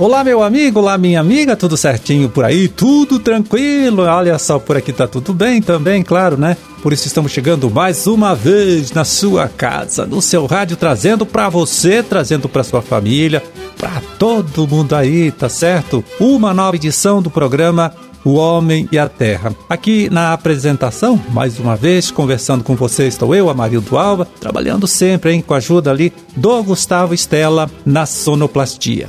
Olá, meu amigo, olá, minha amiga, tudo certinho por aí? Tudo tranquilo? Olha só, por aqui tá tudo bem também, claro, né? Por isso estamos chegando mais uma vez na sua casa, no seu rádio, trazendo para você, trazendo para sua família, para todo mundo aí, tá certo? Uma nova edição do programa o Homem e a Terra. Aqui na apresentação, mais uma vez, conversando com você, estou eu, Amarildo Alva, trabalhando sempre hein, com a ajuda ali do Gustavo Estela na sonoplastia.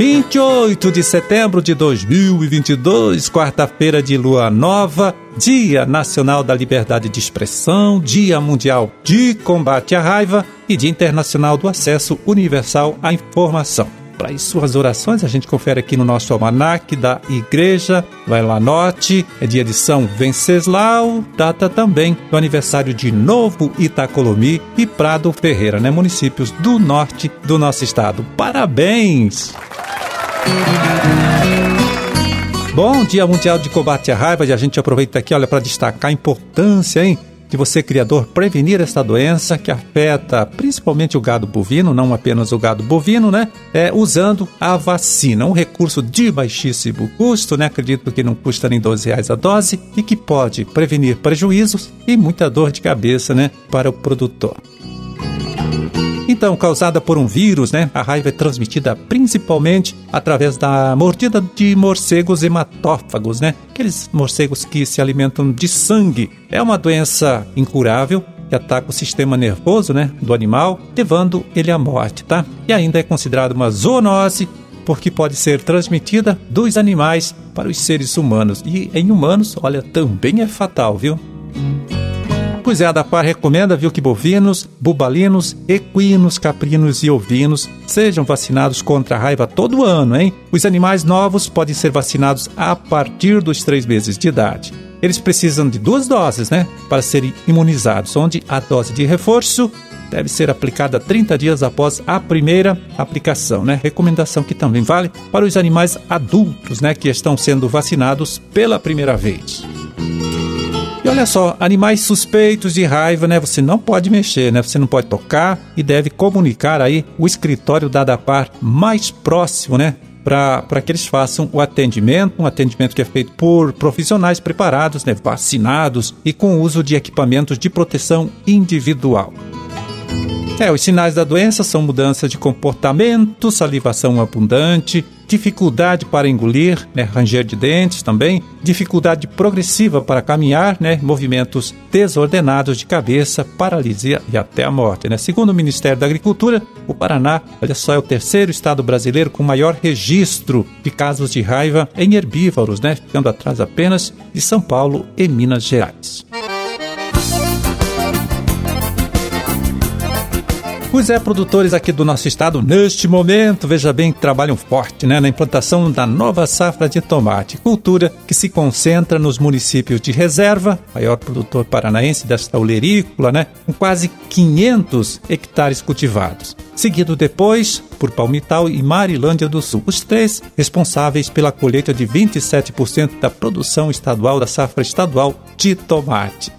28 de setembro de 2022, quarta-feira de lua nova, Dia Nacional da Liberdade de Expressão, Dia Mundial de Combate à Raiva e Dia Internacional do Acesso Universal à Informação para as suas orações, a gente confere aqui no nosso almanac da igreja. Vai lá, note, é dia de São Venceslau, data também do aniversário de Novo Itacolomi e Prado Ferreira, né? Municípios do norte do nosso estado. Parabéns! Bom Dia Mundial de Combate à Raiva e a gente aproveita aqui, olha, para destacar a importância, hein? de você, criador, prevenir esta doença que afeta principalmente o gado bovino, não apenas o gado bovino, né? É, usando a vacina, um recurso de baixíssimo custo, né? Acredito que não custa nem 12 reais a dose e que pode prevenir prejuízos e muita dor de cabeça, né? Para o produtor. Então, causada por um vírus, né? A raiva é transmitida principalmente através da mordida de morcegos hematófagos, né? Aqueles morcegos que se alimentam de sangue. É uma doença incurável que ataca o sistema nervoso, né, do animal, levando ele à morte, tá? E ainda é considerado uma zoonose porque pode ser transmitida dos animais para os seres humanos. E em humanos, olha, também é fatal, viu? Pois é, a DAPAR recomenda, viu, que bovinos, bubalinos, equinos, caprinos e ovinos sejam vacinados contra a raiva todo ano, hein? Os animais novos podem ser vacinados a partir dos três meses de idade. Eles precisam de duas doses, né, para serem imunizados, onde a dose de reforço deve ser aplicada 30 dias após a primeira aplicação, né? Recomendação que também vale para os animais adultos, né, que estão sendo vacinados pela primeira vez. Olha só, animais suspeitos de raiva, né? Você não pode mexer, né? Você não pode tocar e deve comunicar aí o escritório da DAPAR mais próximo, né? Para que eles façam o atendimento, um atendimento que é feito por profissionais preparados, né, vacinados e com uso de equipamentos de proteção individual. É, os sinais da doença são mudança de comportamento, salivação abundante, dificuldade para engolir, né, ranger de dentes também, dificuldade progressiva para caminhar, né, movimentos desordenados de cabeça, paralisia e até a morte. Né? Segundo o Ministério da Agricultura, o Paraná, olha só, é o terceiro estado brasileiro com maior registro de casos de raiva em herbívoros, né, ficando atrás apenas de São Paulo e Minas Gerais. Os é, produtores aqui do nosso estado, neste momento, veja bem, trabalham forte né, na implantação da nova safra de tomate, cultura que se concentra nos municípios de Reserva, maior produtor paranaense desta olerícola, né, com quase 500 hectares cultivados. Seguido depois por Palmital e Marilândia do Sul, os três responsáveis pela colheita de 27% da produção estadual da safra estadual de tomate.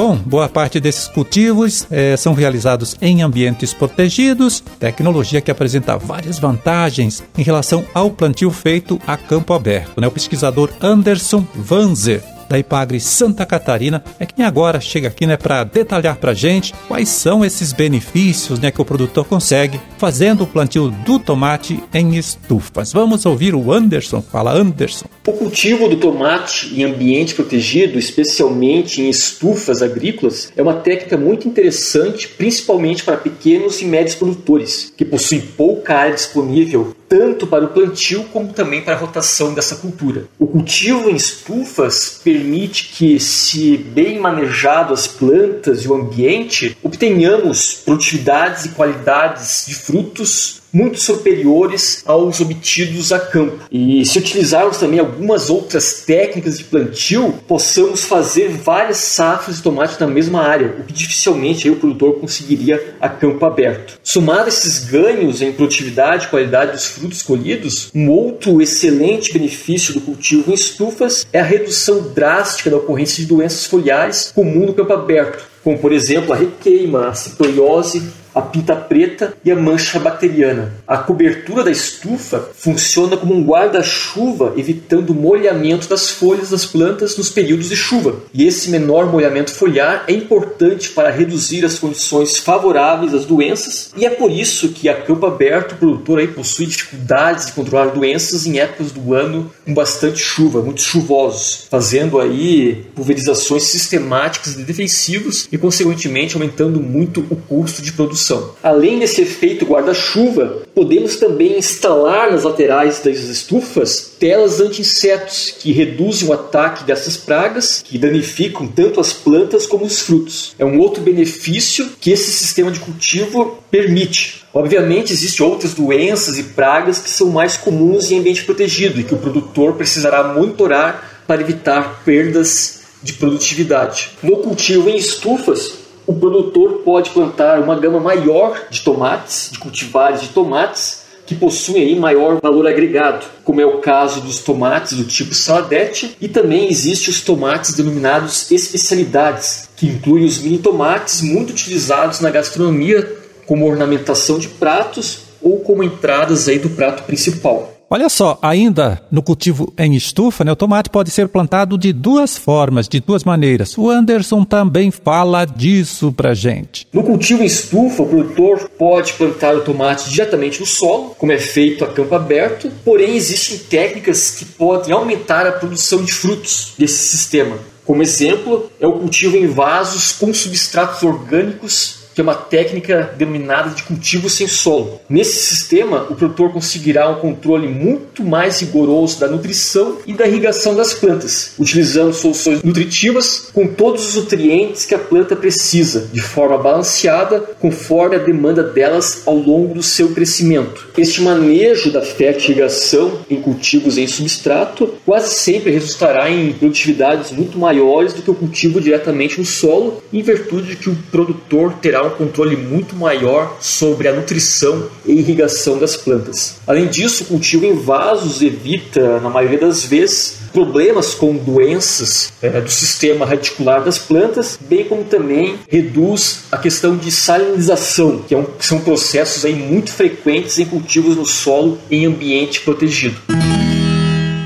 Bom, boa parte desses cultivos é, são realizados em ambientes protegidos, tecnologia que apresenta várias vantagens em relação ao plantio feito a campo aberto. Né? O pesquisador Anderson Vanzer da Ipagre Santa Catarina, é quem agora chega aqui né, para detalhar para a gente quais são esses benefícios né, que o produtor consegue fazendo o plantio do tomate em estufas. Vamos ouvir o Anderson. Fala, Anderson. O cultivo do tomate em ambiente protegido, especialmente em estufas agrícolas, é uma técnica muito interessante, principalmente para pequenos e médios produtores, que possuem pouca área disponível tanto para o plantio como também para a rotação dessa cultura. O cultivo em estufas permite que, se bem manejado as plantas e o ambiente, obtenhamos produtividades e qualidades de frutos muito superiores aos obtidos a campo. E se utilizarmos também algumas outras técnicas de plantio, possamos fazer várias safras de tomate na mesma área, o que dificilmente o produtor conseguiria a campo aberto. Somado esses ganhos em produtividade e qualidade dos frutos colhidos, um outro excelente benefício do cultivo em estufas é a redução drástica da ocorrência de doenças foliares comum no campo aberto, como por exemplo a requeima, a citoiose a pinta preta e a mancha bacteriana. A cobertura da estufa funciona como um guarda-chuva, evitando o molhamento das folhas das plantas nos períodos de chuva. E esse menor molhamento foliar é importante para reduzir as condições favoráveis às doenças, e é por isso que a campo aberto o produtor aí possui dificuldades de controlar doenças em épocas do ano com bastante chuva, muito chuvosos, fazendo aí pulverizações sistemáticas de defensivos e consequentemente aumentando muito o custo de produção. Além desse efeito guarda-chuva, podemos também instalar nas laterais das estufas telas anti-insetos que reduzem o ataque dessas pragas que danificam tanto as plantas como os frutos. É um outro benefício que esse sistema de cultivo permite. Obviamente, existem outras doenças e pragas que são mais comuns em ambiente protegido e que o produtor precisará monitorar para evitar perdas de produtividade. No cultivo em estufas, o produtor pode plantar uma gama maior de tomates, de cultivares de tomates, que possuem aí maior valor agregado, como é o caso dos tomates do tipo saladete, e também existem os tomates denominados especialidades, que incluem os mini tomates muito utilizados na gastronomia como ornamentação de pratos ou como entradas aí do prato principal. Olha só, ainda no cultivo em estufa, né, o tomate pode ser plantado de duas formas, de duas maneiras. O Anderson também fala disso pra gente. No cultivo em estufa, o produtor pode plantar o tomate diretamente no solo, como é feito a campo aberto, porém existem técnicas que podem aumentar a produção de frutos desse sistema. Como exemplo, é o cultivo em vasos com substratos orgânicos que é uma técnica denominada de cultivo sem solo. Nesse sistema, o produtor conseguirá um controle muito mais rigoroso da nutrição e da irrigação das plantas, utilizando soluções nutritivas com todos os nutrientes que a planta precisa, de forma balanceada, conforme a demanda delas ao longo do seu crescimento. Este manejo da fertilização em cultivos em substrato quase sempre resultará em produtividades muito maiores do que o cultivo diretamente no solo, em virtude de que o produtor terá um um controle muito maior sobre a nutrição e irrigação das plantas. Além disso, o cultivo em vasos evita, na maioria das vezes, problemas com doenças é, do sistema radicular das plantas, bem como também reduz a questão de salinização, que, é um, que são processos aí muito frequentes em cultivos no solo em ambiente protegido.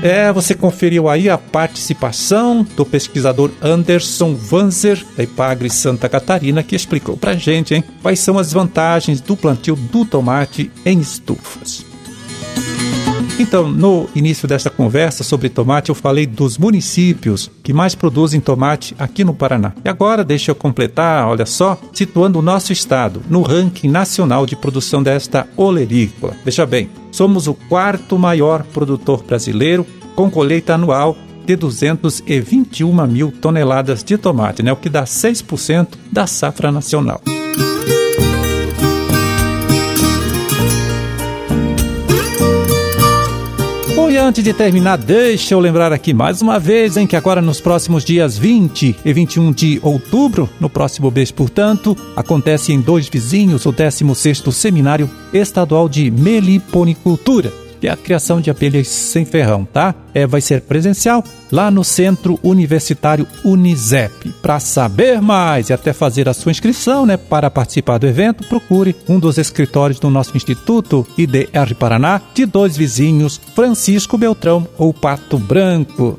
É, você conferiu aí a participação do pesquisador Anderson Vanzer, da Ipagre Santa Catarina, que explicou pra gente, hein, quais são as vantagens do plantio do tomate em estufas. Então, no início desta conversa sobre tomate, eu falei dos municípios que mais produzem tomate aqui no Paraná. E agora, deixa eu completar, olha só, situando o nosso estado no ranking nacional de produção desta olerícola. Veja bem, somos o quarto maior produtor brasileiro, com colheita anual de 221 mil toneladas de tomate, né, o que dá 6% da safra nacional. Antes de terminar, deixa eu lembrar aqui mais uma vez em que agora nos próximos dias 20 e 21 de outubro, no próximo mês, portanto, acontece em Dois Vizinhos o 16º Seminário Estadual de Meliponicultura que é a criação de abelhas sem ferrão, tá? É, vai ser presencial lá no Centro Universitário Unisep. Para saber mais e até fazer a sua inscrição, né, para participar do evento, procure um dos escritórios do nosso Instituto IDR Paraná, de dois vizinhos, Francisco Beltrão ou Pato Branco.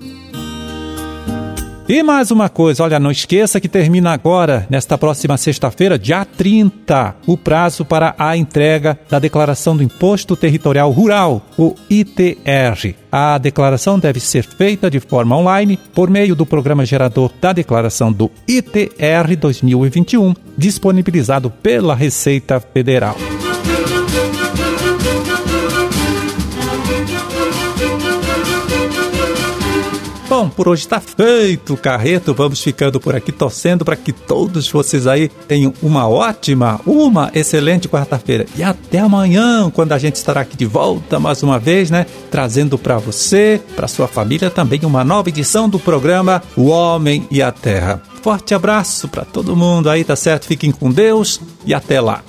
E mais uma coisa, olha, não esqueça que termina agora, nesta próxima sexta-feira, dia 30, o prazo para a entrega da Declaração do Imposto Territorial Rural, o ITR. A declaração deve ser feita de forma online por meio do programa gerador da declaração do ITR 2021, disponibilizado pela Receita Federal. Bom, por hoje está feito, Carreto. Vamos ficando por aqui torcendo para que todos vocês aí tenham uma ótima, uma excelente quarta-feira. E até amanhã, quando a gente estará aqui de volta mais uma vez, né? Trazendo para você, para sua família também uma nova edição do programa O Homem e a Terra. Forte abraço para todo mundo aí, tá certo? Fiquem com Deus e até lá.